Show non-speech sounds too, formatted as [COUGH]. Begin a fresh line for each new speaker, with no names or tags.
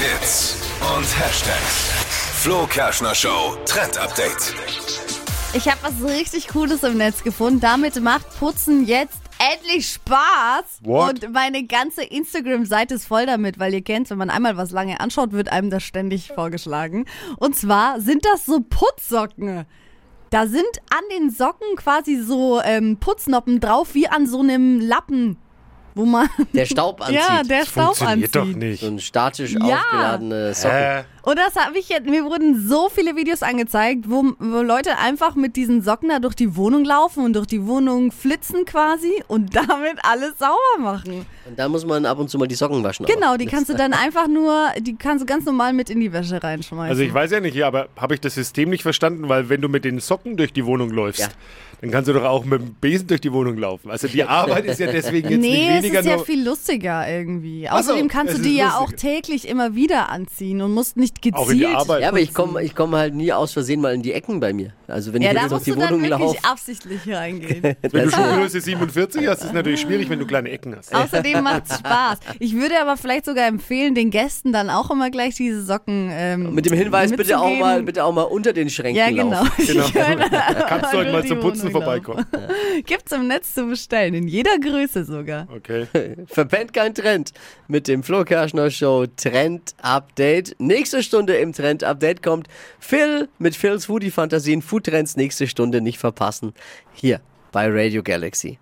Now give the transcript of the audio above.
Hits und Hashtags. Flo Kerschner Show Trend Update.
Ich habe was richtig Cooles im Netz gefunden. Damit macht Putzen jetzt endlich Spaß.
What?
Und meine ganze Instagram-Seite ist voll damit, weil ihr kennt, wenn man einmal was lange anschaut, wird einem das ständig vorgeschlagen. Und zwar sind das so Putzsocken. Da sind an den Socken quasi so ähm, Putznoppen drauf, wie an so einem Lappen, wo man.
Der Staub [LAUGHS] anzieht.
ja, der
Das
Staub
funktioniert
anzieht.
doch nicht.
So ein statisch
Ja.
aufgeladene Socken.
Hä?
Und das habe ich jetzt, mir wurden so viele Videos angezeigt, wo, wo Leute einfach mit diesen Socken da durch die Wohnung laufen und durch die Wohnung flitzen quasi und [LAUGHS] damit alles sauber machen.
Und da muss man ab und zu mal die Socken waschen.
Genau, die kannst du dann einfach nur, die kannst du ganz normal mit in die Wäsche reinschmeißen.
Also ich weiß ja nicht, aber habe ich das System nicht verstanden, weil wenn du mit den Socken durch die Wohnung läufst,
Ja.
dann kannst du doch auch mit dem Besen durch die Wohnung laufen. Also die [LAUGHS] Arbeit ist ja deswegen jetzt
nee,
nicht
es
weniger
ist ja
nur...
viel lustiger irgendwie.
Ach so,
Außerdem kannst
es
du die ja auch täglich immer wieder anziehen und musst nicht gezielt.
Auch in die Arbeit.
Ja, aber ich komme ich komm halt nie aus Versehen mal in die Ecken bei mir. Also wenn
Ja,
ich
da
jetzt
musst
die
du dann
Wohnung
wirklich
laufe.
absichtlich reingehen. [LAUGHS]
Wenn du Schuhgröße 47 hast, ist es natürlich schwierig, wenn du kleine Ecken hast.
Außerdem macht's Spaß. Ich würde aber vielleicht sogar empfehlen, den Gästen dann auch immer gleich diese Socken ähm,
Mit dem Hinweis, bitte auch, mal, bitte auch mal unter den Schränken
Ja, genau.
laufen.
Genau. Kannst du heute mal zum Putzen
Wohnung
vorbeikommen.
laufen. [LAUGHS] Gibt's im Netz zu bestellen, in jeder Größe sogar.
Okay. [LAUGHS]
Verpennt kein Trend mit dem Flo Kerschner Show Trend Update. Nächste Stunde im Trend Update kommt Phil mit Phils Foodie Fantasien. Food Trends nächste Stunde nicht verpassen. Hier bei Radio Galaxy.